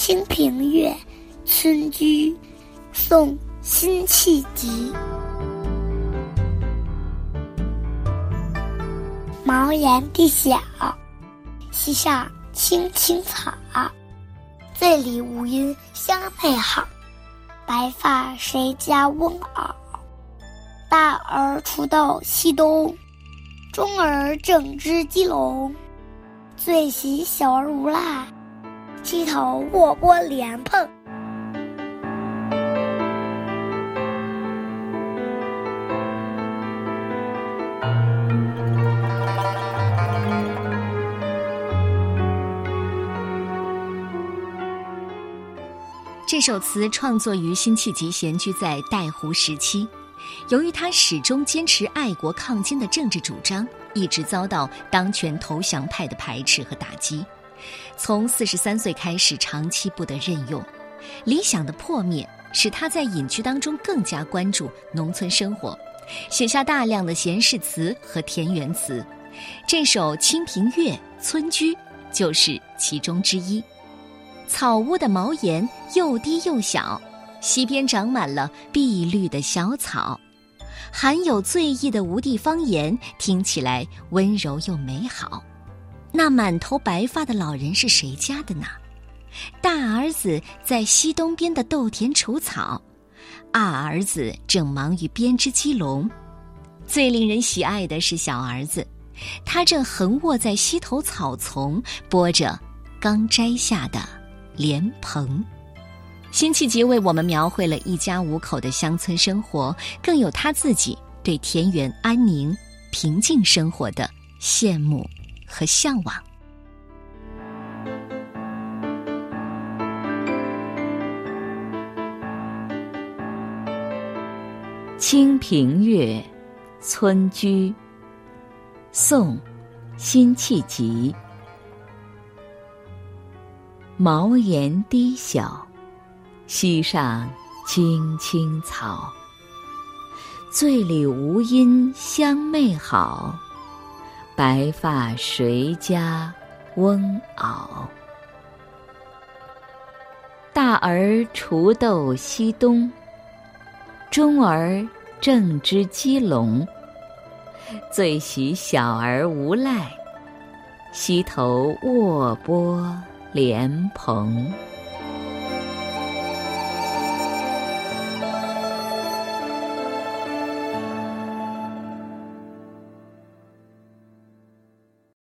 清平乐·村居》，宋·辛弃疾。茅檐低小，溪上青青草。醉里吴音相媚好，白发谁家翁媪？大儿锄豆溪东，中儿正织鸡笼。最喜小儿无赖，溪头卧剥莲蓬。这首词创作于辛弃疾闲居在带湖时期，由于他始终坚持爱国抗金的政治主张，一直遭到当权投降派的排斥和打击。从四十三岁开始，长期不得任用，理想的破灭使他在隐居当中更加关注农村生活，写下大量的闲适词和田园词。这首《清平乐·村居》就是其中之一。草屋的茅檐又低又小，溪边长满了碧绿的小草，含有醉意的吴地方言听起来温柔又美好。那满头白发的老人是谁家的呢？大儿子在溪东边的豆田除草，二儿子正忙于编织鸡笼。最令人喜爱的是小儿子，他正横卧在溪头草丛，剥着刚摘下的。莲蓬，辛弃疾为我们描绘了一家五口的乡村生活，更有他自己对田园安宁、平静生活的羡慕和向往。《清平乐·村居》，宋·辛弃疾。茅檐低小，溪上青青草。醉里吴音相媚好，白发谁家翁媪？大儿锄豆溪东，中儿正织鸡笼。最喜小儿无赖，溪头卧剥莲蓬。